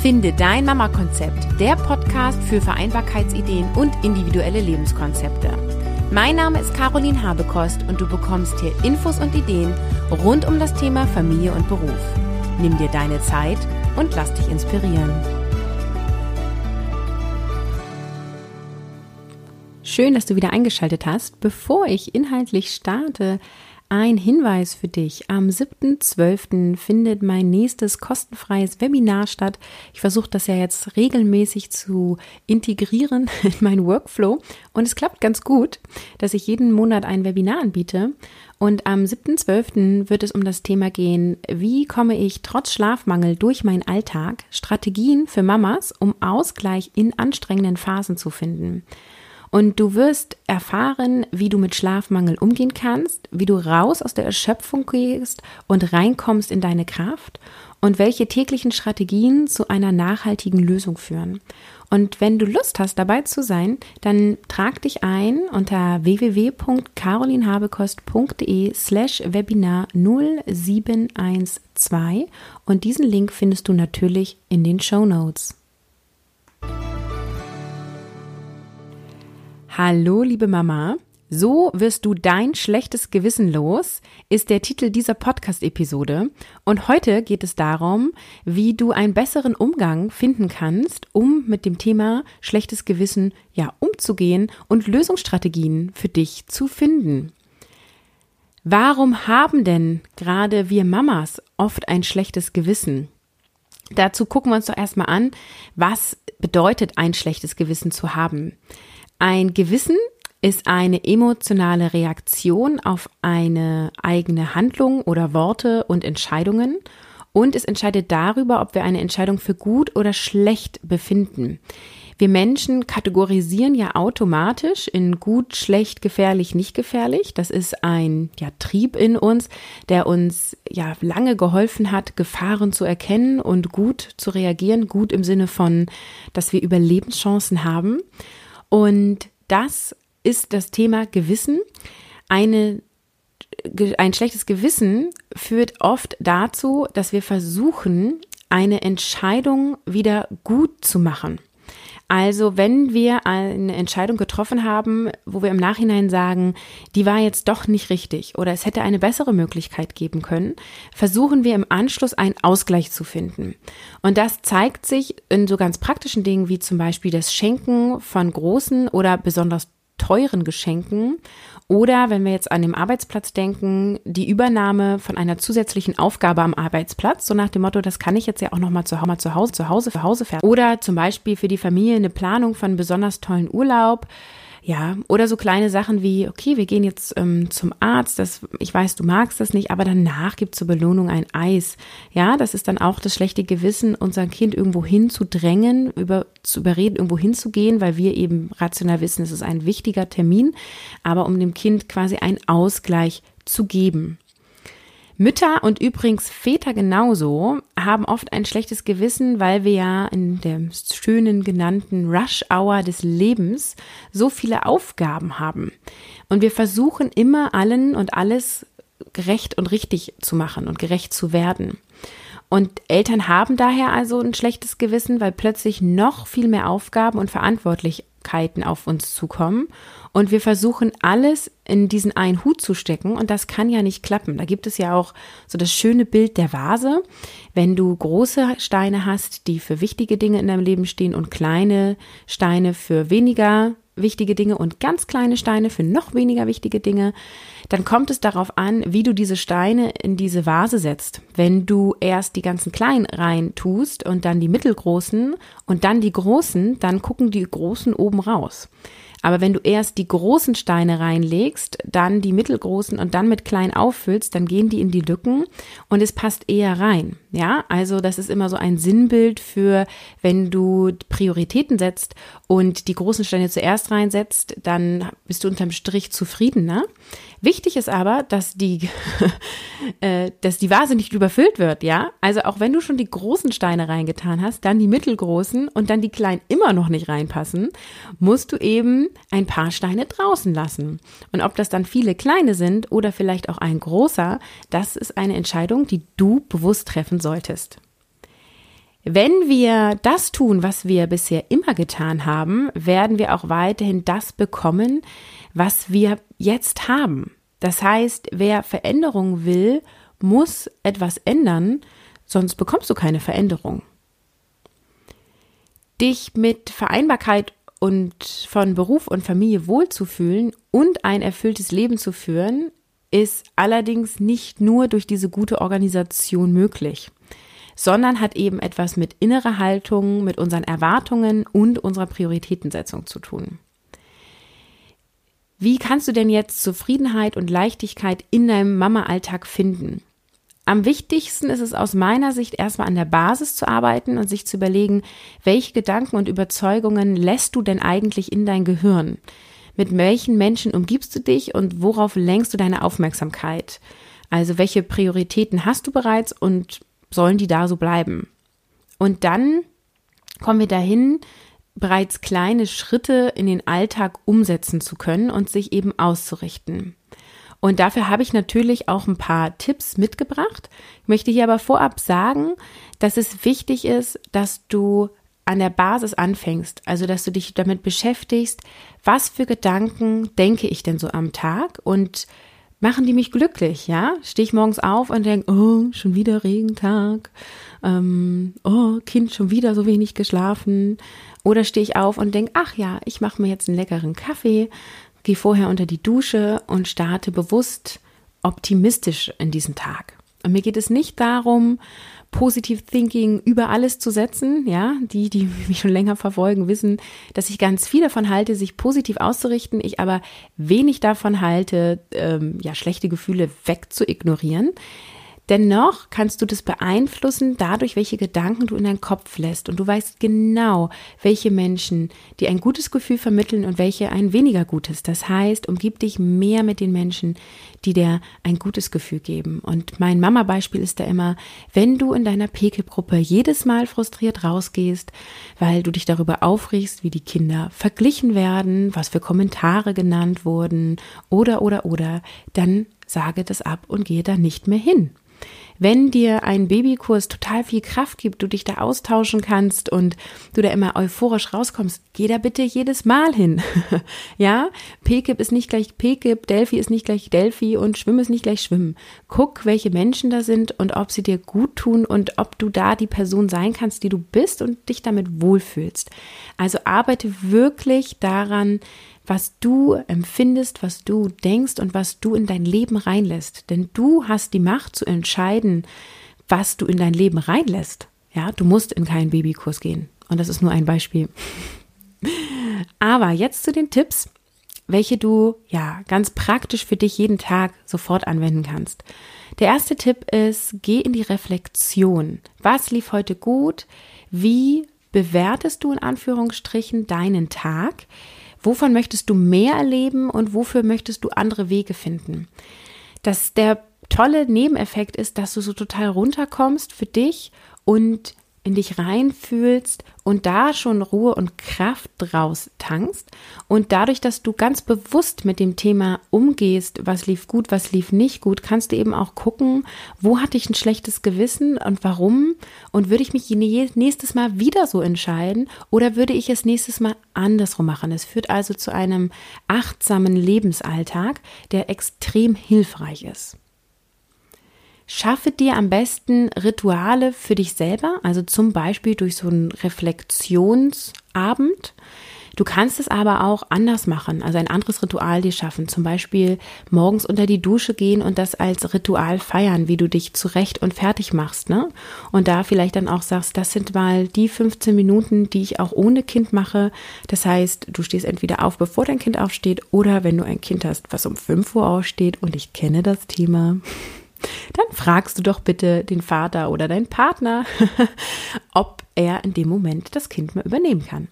Finde dein Mama-Konzept, der Podcast für Vereinbarkeitsideen und individuelle Lebenskonzepte. Mein Name ist Caroline Habekost und du bekommst hier Infos und Ideen rund um das Thema Familie und Beruf. Nimm dir deine Zeit und lass dich inspirieren. Schön, dass du wieder eingeschaltet hast. Bevor ich inhaltlich starte, ein Hinweis für dich. Am 7.12. findet mein nächstes kostenfreies Webinar statt. Ich versuche das ja jetzt regelmäßig zu integrieren in meinen Workflow und es klappt ganz gut, dass ich jeden Monat ein Webinar anbiete. Und am 7.12. wird es um das Thema gehen, wie komme ich trotz Schlafmangel durch meinen Alltag, Strategien für Mamas, um Ausgleich in anstrengenden Phasen zu finden. Und du wirst erfahren, wie du mit Schlafmangel umgehen kannst, wie du raus aus der Erschöpfung gehst und reinkommst in deine Kraft und welche täglichen Strategien zu einer nachhaltigen Lösung führen. Und wenn du Lust hast, dabei zu sein, dann trag dich ein unter www.carolinhabekost.de slash Webinar 0712 und diesen Link findest du natürlich in den Show Notes. Hallo, liebe Mama. So wirst du dein schlechtes Gewissen los, ist der Titel dieser Podcast-Episode. Und heute geht es darum, wie du einen besseren Umgang finden kannst, um mit dem Thema schlechtes Gewissen ja umzugehen und Lösungsstrategien für dich zu finden. Warum haben denn gerade wir Mamas oft ein schlechtes Gewissen? Dazu gucken wir uns doch erstmal an, was bedeutet ein schlechtes Gewissen zu haben. Ein Gewissen ist eine emotionale Reaktion auf eine eigene Handlung oder Worte und Entscheidungen und es entscheidet darüber, ob wir eine Entscheidung für gut oder schlecht befinden. Wir Menschen kategorisieren ja automatisch in gut, schlecht, gefährlich, nicht gefährlich. Das ist ein ja, Trieb in uns, der uns ja lange geholfen hat, Gefahren zu erkennen und gut zu reagieren. Gut im Sinne von, dass wir Überlebenschancen haben. Und das ist das Thema Gewissen. Eine, ein schlechtes Gewissen führt oft dazu, dass wir versuchen, eine Entscheidung wieder gut zu machen. Also wenn wir eine Entscheidung getroffen haben, wo wir im Nachhinein sagen, die war jetzt doch nicht richtig oder es hätte eine bessere Möglichkeit geben können, versuchen wir im Anschluss einen Ausgleich zu finden. Und das zeigt sich in so ganz praktischen Dingen wie zum Beispiel das Schenken von großen oder besonders teuren Geschenken oder wenn wir jetzt an dem Arbeitsplatz denken, die Übernahme von einer zusätzlichen Aufgabe am Arbeitsplatz, so nach dem Motto, das kann ich jetzt ja auch nochmal zu, zu Hause, zu Hause, für Hause fertig. Oder zum Beispiel für die Familie eine Planung von besonders tollen Urlaub ja, oder so kleine Sachen wie, okay, wir gehen jetzt ähm, zum Arzt, das, ich weiß, du magst das nicht, aber danach gibt zur Belohnung ein Eis. Ja, das ist dann auch das schlechte Gewissen, unser Kind irgendwo hinzudrängen, über, zu überreden, irgendwo hinzugehen, weil wir eben rational wissen, es ist ein wichtiger Termin, aber um dem Kind quasi einen Ausgleich zu geben. Mütter und übrigens Väter genauso haben oft ein schlechtes Gewissen, weil wir ja in der schönen genannten Rush Hour des Lebens so viele Aufgaben haben. Und wir versuchen immer allen und alles gerecht und richtig zu machen und gerecht zu werden. Und Eltern haben daher also ein schlechtes Gewissen, weil plötzlich noch viel mehr Aufgaben und Verantwortlichkeiten auf uns zukommen und wir versuchen alles in diesen einen Hut zu stecken und das kann ja nicht klappen. Da gibt es ja auch so das schöne Bild der Vase. Wenn du große Steine hast, die für wichtige Dinge in deinem Leben stehen und kleine Steine für weniger wichtige Dinge und ganz kleine Steine für noch weniger wichtige Dinge, dann kommt es darauf an, wie du diese Steine in diese Vase setzt. Wenn du erst die ganzen kleinen rein tust und dann die mittelgroßen und dann die großen, dann gucken die großen oben raus. Aber wenn du erst die großen Steine reinlegst, dann die mittelgroßen und dann mit klein auffüllst, dann gehen die in die Lücken und es passt eher rein. Ja, also das ist immer so ein Sinnbild für, wenn du Prioritäten setzt und die großen Steine zuerst reinsetzt, dann bist du unterm Strich zufrieden, ne? Wichtig ist aber, dass die, äh, dass die Vase nicht überfüllt wird, ja? Also auch wenn du schon die großen Steine reingetan hast, dann die mittelgroßen und dann die kleinen immer noch nicht reinpassen, musst du eben ein paar Steine draußen lassen. Und ob das dann viele kleine sind oder vielleicht auch ein großer, das ist eine Entscheidung, die du bewusst treffen solltest. Wenn wir das tun, was wir bisher immer getan haben, werden wir auch weiterhin das bekommen, was wir jetzt haben. Das heißt, wer Veränderung will, muss etwas ändern, sonst bekommst du keine Veränderung. Dich mit Vereinbarkeit und von Beruf und Familie wohlzufühlen und ein erfülltes Leben zu führen, ist allerdings nicht nur durch diese gute Organisation möglich sondern hat eben etwas mit innerer Haltung, mit unseren Erwartungen und unserer Prioritätensetzung zu tun. Wie kannst du denn jetzt Zufriedenheit und Leichtigkeit in deinem Mama-Alltag finden? Am wichtigsten ist es aus meiner Sicht erstmal an der Basis zu arbeiten und sich zu überlegen, welche Gedanken und Überzeugungen lässt du denn eigentlich in dein Gehirn? Mit welchen Menschen umgibst du dich und worauf lenkst du deine Aufmerksamkeit? Also welche Prioritäten hast du bereits und sollen die da so bleiben. Und dann kommen wir dahin, bereits kleine Schritte in den Alltag umsetzen zu können und sich eben auszurichten. Und dafür habe ich natürlich auch ein paar Tipps mitgebracht. Ich möchte hier aber vorab sagen, dass es wichtig ist, dass du an der Basis anfängst, also dass du dich damit beschäftigst, was für Gedanken denke ich denn so am Tag und machen die mich glücklich, ja? Stehe ich morgens auf und denke, oh, schon wieder Regentag, ähm, oh, Kind schon wieder so wenig geschlafen. Oder stehe ich auf und denke, ach ja, ich mache mir jetzt einen leckeren Kaffee, gehe vorher unter die Dusche und starte bewusst optimistisch in diesen Tag. Und mir geht es nicht darum, Positive Thinking über alles zu setzen. Ja, die, die mich schon länger verfolgen, wissen, dass ich ganz viel davon halte, sich positiv auszurichten. Ich aber wenig davon halte, ähm, ja, schlechte Gefühle wegzuignorieren. Dennoch kannst du das beeinflussen dadurch, welche Gedanken du in deinen Kopf lässt. Und du weißt genau, welche Menschen dir ein gutes Gefühl vermitteln und welche ein weniger gutes. Das heißt, umgib dich mehr mit den Menschen, die dir ein gutes Gefühl geben. Und mein Mama-Beispiel ist da immer, wenn du in deiner Pekelgruppe jedes Mal frustriert rausgehst, weil du dich darüber aufregst, wie die Kinder verglichen werden, was für Kommentare genannt wurden oder, oder, oder, dann sage das ab und gehe da nicht mehr hin. Wenn dir ein Babykurs total viel Kraft gibt, du dich da austauschen kannst und du da immer euphorisch rauskommst, geh da bitte jedes Mal hin. ja, PKIP ist nicht gleich PKIP, Delphi ist nicht gleich Delphi und Schwimmen ist nicht gleich Schwimmen. Guck, welche Menschen da sind und ob sie dir gut tun und ob du da die Person sein kannst, die du bist und dich damit wohlfühlst. Also arbeite wirklich daran, was du empfindest, was du denkst und was du in dein Leben reinlässt. Denn du hast die Macht zu entscheiden, was du in dein Leben reinlässt. Ja, du musst in keinen Babykurs gehen. Und das ist nur ein Beispiel. Aber jetzt zu den Tipps, welche du ja ganz praktisch für dich jeden Tag sofort anwenden kannst. Der erste Tipp ist, geh in die Reflexion. Was lief heute gut? Wie bewertest du in Anführungsstrichen deinen Tag? Wovon möchtest du mehr erleben und wofür möchtest du andere Wege finden? Dass der tolle Nebeneffekt ist, dass du so total runterkommst für dich und in dich reinfühlst und da schon Ruhe und Kraft draus tankst. Und dadurch, dass du ganz bewusst mit dem Thema umgehst, was lief gut, was lief nicht gut, kannst du eben auch gucken, wo hatte ich ein schlechtes Gewissen und warum? Und würde ich mich nächstes Mal wieder so entscheiden oder würde ich es nächstes Mal andersrum machen? Es führt also zu einem achtsamen Lebensalltag, der extrem hilfreich ist. Schaffe dir am besten Rituale für dich selber, also zum Beispiel durch so einen Reflexionsabend. Du kannst es aber auch anders machen, also ein anderes Ritual dir schaffen. Zum Beispiel morgens unter die Dusche gehen und das als Ritual feiern, wie du dich zurecht und fertig machst. Ne? Und da vielleicht dann auch sagst, das sind mal die 15 Minuten, die ich auch ohne Kind mache. Das heißt, du stehst entweder auf, bevor dein Kind aufsteht, oder wenn du ein Kind hast, was um 5 Uhr aufsteht. Und ich kenne das Thema dann fragst du doch bitte den Vater oder deinen Partner, ob er in dem Moment das Kind mal übernehmen kann.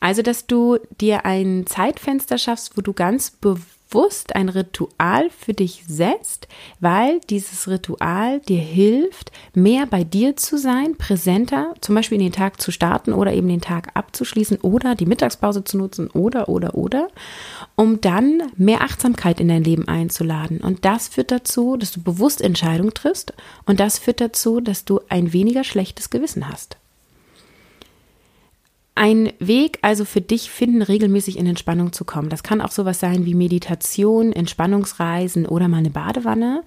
Also, dass du dir ein Zeitfenster schaffst, wo du ganz bewusst bewusst ein Ritual für dich setzt, weil dieses Ritual dir hilft, mehr bei dir zu sein, präsenter, zum Beispiel in den Tag zu starten oder eben den Tag abzuschließen oder die Mittagspause zu nutzen oder, oder, oder, um dann mehr Achtsamkeit in dein Leben einzuladen. Und das führt dazu, dass du bewusst Entscheidungen triffst und das führt dazu, dass du ein weniger schlechtes Gewissen hast. Ein Weg also für dich finden, regelmäßig in Entspannung zu kommen. Das kann auch sowas sein wie Meditation, Entspannungsreisen oder mal eine Badewanne.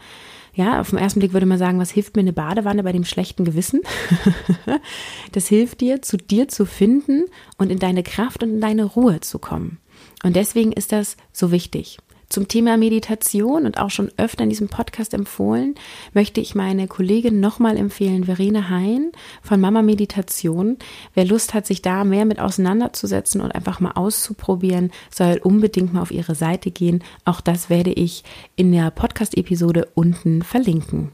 Ja, auf den ersten Blick würde man sagen, was hilft mir eine Badewanne bei dem schlechten Gewissen? das hilft dir, zu dir zu finden und in deine Kraft und in deine Ruhe zu kommen. Und deswegen ist das so wichtig. Zum Thema Meditation und auch schon öfter in diesem Podcast empfohlen, möchte ich meine Kollegin nochmal empfehlen, Verena Hein von Mama Meditation. Wer Lust hat, sich da mehr mit auseinanderzusetzen und einfach mal auszuprobieren, soll unbedingt mal auf ihre Seite gehen. Auch das werde ich in der Podcast-Episode unten verlinken.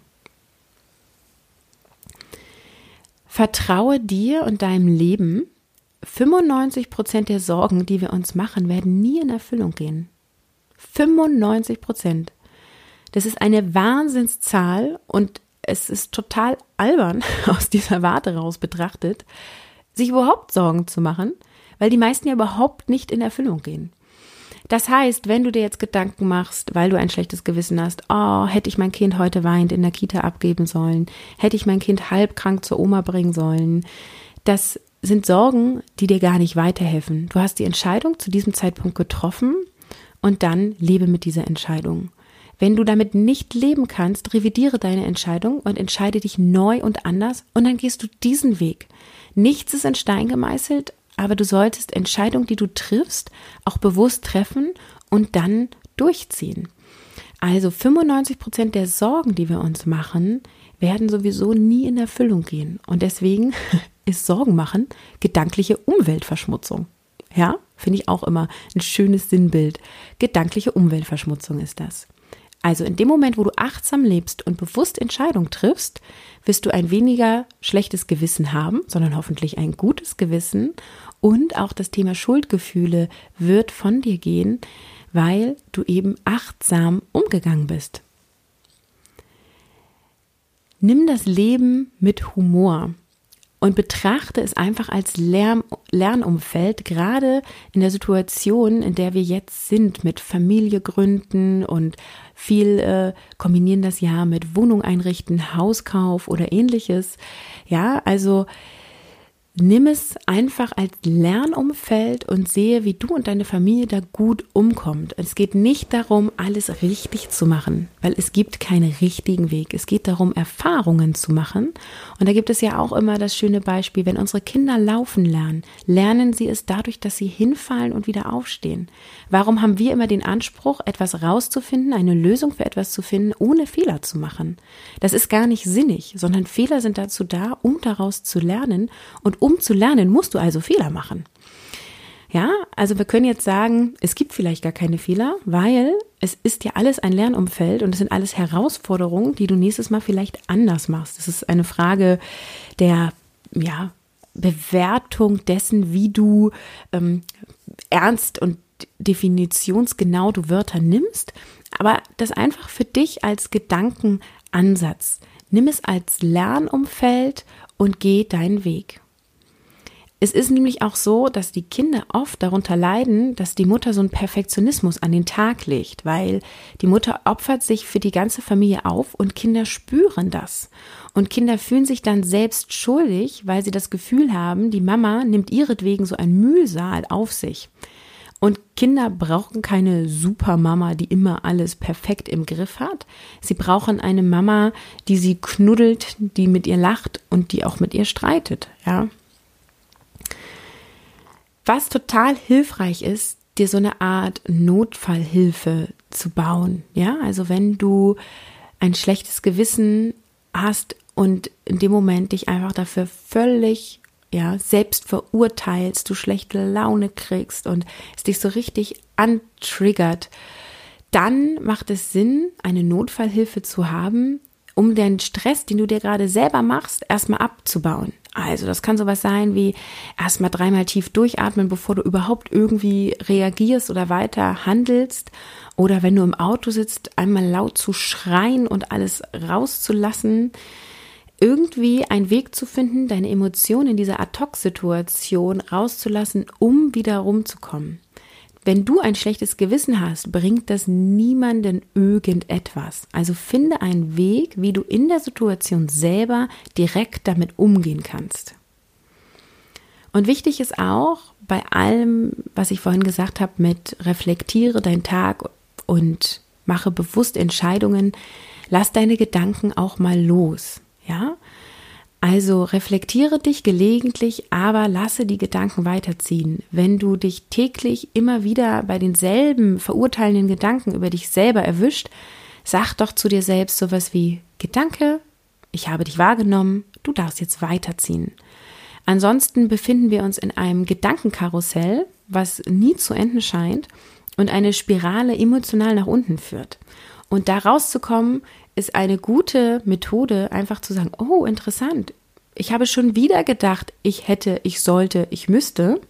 Vertraue dir und deinem Leben. 95 Prozent der Sorgen, die wir uns machen, werden nie in Erfüllung gehen. 95 Prozent. Das ist eine Wahnsinnszahl und es ist total albern aus dieser Warte raus betrachtet, sich überhaupt Sorgen zu machen, weil die meisten ja überhaupt nicht in Erfüllung gehen. Das heißt, wenn du dir jetzt Gedanken machst, weil du ein schlechtes Gewissen hast, oh, hätte ich mein Kind heute weint in der Kita abgeben sollen, hätte ich mein Kind halb krank zur Oma bringen sollen, das sind Sorgen, die dir gar nicht weiterhelfen. Du hast die Entscheidung zu diesem Zeitpunkt getroffen und dann lebe mit dieser Entscheidung. Wenn du damit nicht leben kannst, revidiere deine Entscheidung und entscheide dich neu und anders und dann gehst du diesen Weg. Nichts ist in Stein gemeißelt, aber du solltest Entscheidungen, die du triffst, auch bewusst treffen und dann durchziehen. Also 95 Prozent der Sorgen, die wir uns machen, werden sowieso nie in Erfüllung gehen. Und deswegen ist Sorgen machen gedankliche Umweltverschmutzung. Ja, finde ich auch immer ein schönes Sinnbild. Gedankliche Umweltverschmutzung ist das. Also in dem Moment, wo du achtsam lebst und bewusst Entscheidungen triffst, wirst du ein weniger schlechtes Gewissen haben, sondern hoffentlich ein gutes Gewissen. Und auch das Thema Schuldgefühle wird von dir gehen, weil du eben achtsam umgegangen bist. Nimm das Leben mit Humor und betrachte es einfach als Lern Lernumfeld, gerade in der Situation, in der wir jetzt sind, mit Familie gründen und viel äh, kombinieren das ja mit Wohnung einrichten, Hauskauf oder ähnliches. Ja, also Nimm es einfach als Lernumfeld und sehe, wie du und deine Familie da gut umkommt. Es geht nicht darum, alles richtig zu machen, weil es gibt keinen richtigen Weg. Es geht darum, Erfahrungen zu machen. Und da gibt es ja auch immer das schöne Beispiel, wenn unsere Kinder laufen lernen, lernen sie es dadurch, dass sie hinfallen und wieder aufstehen. Warum haben wir immer den Anspruch, etwas rauszufinden, eine Lösung für etwas zu finden, ohne Fehler zu machen? Das ist gar nicht sinnig, sondern Fehler sind dazu da, um daraus zu lernen und um zu lernen, musst du also Fehler machen. Ja, also wir können jetzt sagen, es gibt vielleicht gar keine Fehler, weil es ist ja alles ein Lernumfeld und es sind alles Herausforderungen, die du nächstes Mal vielleicht anders machst. Es ist eine Frage der, ja, Bewertung dessen, wie du ähm, ernst und definitionsgenau du Wörter nimmst, aber das einfach für dich als Gedankenansatz. Nimm es als Lernumfeld und geh deinen Weg. Es ist nämlich auch so, dass die Kinder oft darunter leiden, dass die Mutter so einen Perfektionismus an den Tag legt, weil die Mutter opfert sich für die ganze Familie auf und Kinder spüren das. Und Kinder fühlen sich dann selbst schuldig, weil sie das Gefühl haben, die Mama nimmt ihretwegen so ein Mühsal auf sich. Und Kinder brauchen keine Supermama, die immer alles perfekt im Griff hat. Sie brauchen eine Mama, die sie knuddelt, die mit ihr lacht und die auch mit ihr streitet, ja. Was total hilfreich ist, dir so eine Art Notfallhilfe zu bauen. Ja, also wenn du ein schlechtes Gewissen hast und in dem Moment dich einfach dafür völlig ja, selbst verurteilst, du schlechte Laune kriegst und es dich so richtig antriggert, dann macht es Sinn, eine Notfallhilfe zu haben, um den Stress, den du dir gerade selber machst, erstmal abzubauen. Also das kann sowas sein wie erstmal dreimal tief durchatmen, bevor du überhaupt irgendwie reagierst oder weiter handelst. Oder wenn du im Auto sitzt, einmal laut zu schreien und alles rauszulassen. Irgendwie einen Weg zu finden, deine Emotionen in dieser Ad-Hoc-Situation rauszulassen, um wieder rumzukommen. Wenn du ein schlechtes Gewissen hast, bringt das niemanden irgendetwas. Also finde einen Weg, wie du in der Situation selber direkt damit umgehen kannst. Und wichtig ist auch bei allem, was ich vorhin gesagt habe, mit reflektiere deinen Tag und mache bewusst Entscheidungen, lass deine Gedanken auch mal los. Ja? Also reflektiere dich gelegentlich, aber lasse die Gedanken weiterziehen. Wenn du dich täglich immer wieder bei denselben verurteilenden Gedanken über dich selber erwischt, sag doch zu dir selbst sowas wie Gedanke, ich habe dich wahrgenommen, du darfst jetzt weiterziehen. Ansonsten befinden wir uns in einem Gedankenkarussell, was nie zu enden scheint und eine Spirale emotional nach unten führt. Und da rauszukommen, ist eine gute Methode, einfach zu sagen, oh, interessant. Ich habe schon wieder gedacht, ich hätte, ich sollte, ich müsste.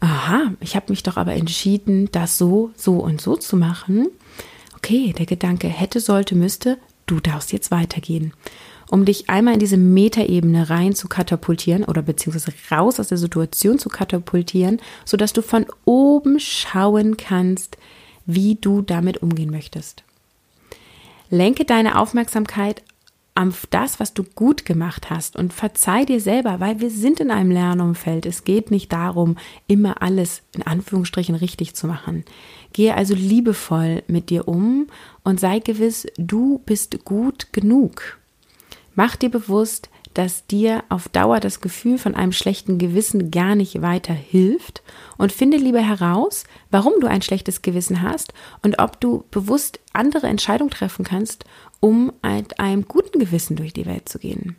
Aha, ich habe mich doch aber entschieden, das so, so und so zu machen. Okay, der Gedanke hätte, sollte, müsste, du darfst jetzt weitergehen um dich einmal in diese Metaebene rein zu katapultieren oder beziehungsweise raus aus der Situation zu katapultieren, sodass du von oben schauen kannst, wie du damit umgehen möchtest. Lenke deine Aufmerksamkeit auf das, was du gut gemacht hast und verzeih dir selber, weil wir sind in einem Lernumfeld. Es geht nicht darum, immer alles in Anführungsstrichen richtig zu machen. Gehe also liebevoll mit dir um und sei gewiss, du bist gut genug. Mach dir bewusst, dass dir auf Dauer das Gefühl von einem schlechten Gewissen gar nicht weiter hilft und finde lieber heraus, warum du ein schlechtes Gewissen hast und ob du bewusst andere Entscheidungen treffen kannst, um mit einem guten Gewissen durch die Welt zu gehen.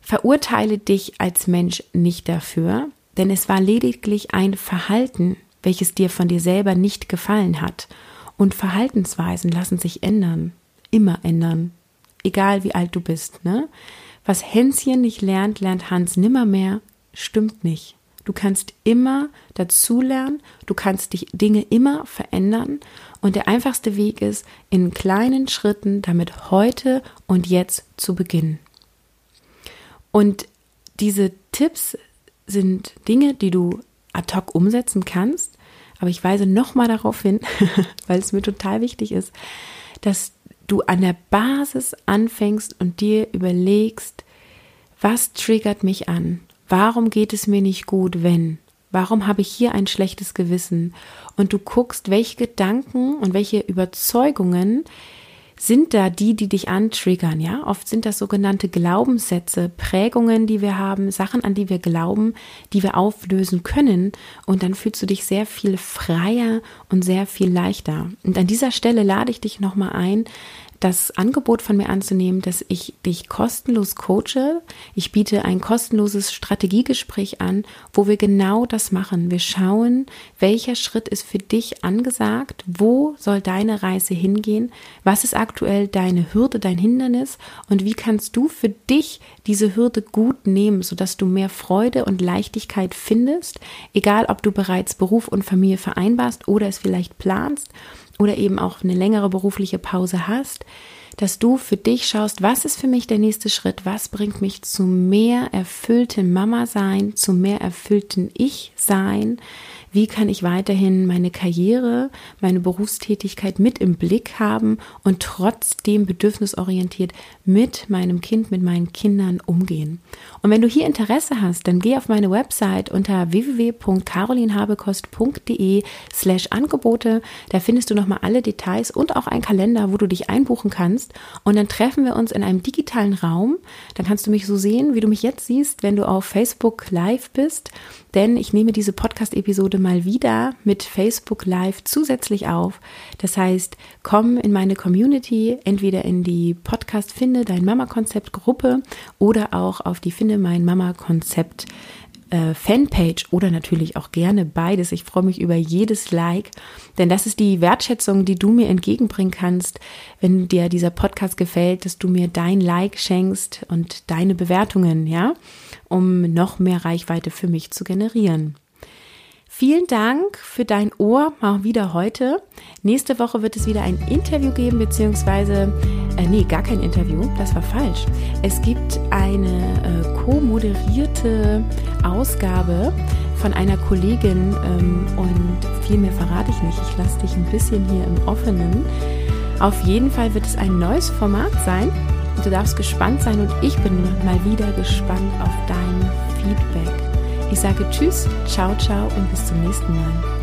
Verurteile dich als Mensch nicht dafür, denn es war lediglich ein Verhalten, welches dir von dir selber nicht gefallen hat. Und Verhaltensweisen lassen sich ändern, immer ändern egal wie alt du bist, ne? Was Hänschen nicht lernt, lernt Hans nimmermehr, stimmt nicht. Du kannst immer dazulernen, du kannst dich Dinge immer verändern und der einfachste Weg ist, in kleinen Schritten damit heute und jetzt zu beginnen. Und diese Tipps sind Dinge, die du ad hoc umsetzen kannst, aber ich weise nochmal darauf hin, weil es mir total wichtig ist, dass du an der Basis anfängst und dir überlegst, was triggert mich an? Warum geht es mir nicht gut, wenn? Warum habe ich hier ein schlechtes Gewissen? Und du guckst, welche Gedanken und welche Überzeugungen sind da die, die dich antriggern, ja? Oft sind das sogenannte Glaubenssätze, Prägungen, die wir haben, Sachen, an die wir glauben, die wir auflösen können. Und dann fühlst du dich sehr viel freier und sehr viel leichter. Und an dieser Stelle lade ich dich nochmal ein, das Angebot von mir anzunehmen, dass ich dich kostenlos coache. Ich biete ein kostenloses Strategiegespräch an, wo wir genau das machen. Wir schauen, welcher Schritt ist für dich angesagt, wo soll deine Reise hingehen, was ist aktuell deine Hürde, dein Hindernis und wie kannst du für dich diese Hürde gut nehmen, sodass du mehr Freude und Leichtigkeit findest, egal ob du bereits Beruf und Familie vereinbarst oder es vielleicht planst oder eben auch eine längere berufliche Pause hast, dass du für dich schaust, was ist für mich der nächste Schritt, was bringt mich zu mehr erfüllten Mama sein, zu mehr erfüllten Ich sein, wie kann ich weiterhin meine Karriere, meine Berufstätigkeit mit im Blick haben und trotzdem bedürfnisorientiert mit meinem Kind, mit meinen Kindern umgehen. Und wenn du hier Interesse hast, dann geh auf meine Website unter www.carolinhabekost.de slash Angebote. Da findest du nochmal alle Details und auch einen Kalender, wo du dich einbuchen kannst. Und dann treffen wir uns in einem digitalen Raum. Dann kannst du mich so sehen, wie du mich jetzt siehst, wenn du auf Facebook live bist. Denn ich nehme diese Podcast-Episode mal wieder mit Facebook Live zusätzlich auf. Das heißt, komm in meine Community, entweder in die Podcast Finde dein Mama Konzept Gruppe oder auch auf die Finde mein Mama Konzept äh, Fanpage oder natürlich auch gerne beides. Ich freue mich über jedes Like, denn das ist die Wertschätzung, die du mir entgegenbringen kannst, wenn dir dieser Podcast gefällt, dass du mir dein Like schenkst und deine Bewertungen, ja, um noch mehr Reichweite für mich zu generieren. Vielen Dank für dein Ohr mal wieder heute. Nächste Woche wird es wieder ein Interview geben, beziehungsweise, äh, nee, gar kein Interview, das war falsch. Es gibt eine äh, co-moderierte Ausgabe von einer Kollegin ähm, und viel mehr verrate ich nicht. Ich lasse dich ein bisschen hier im Offenen. Auf jeden Fall wird es ein neues Format sein. Du darfst gespannt sein und ich bin mal wieder gespannt auf dein Feedback. Ich sage Tschüss, ciao, ciao und bis zum nächsten Mal.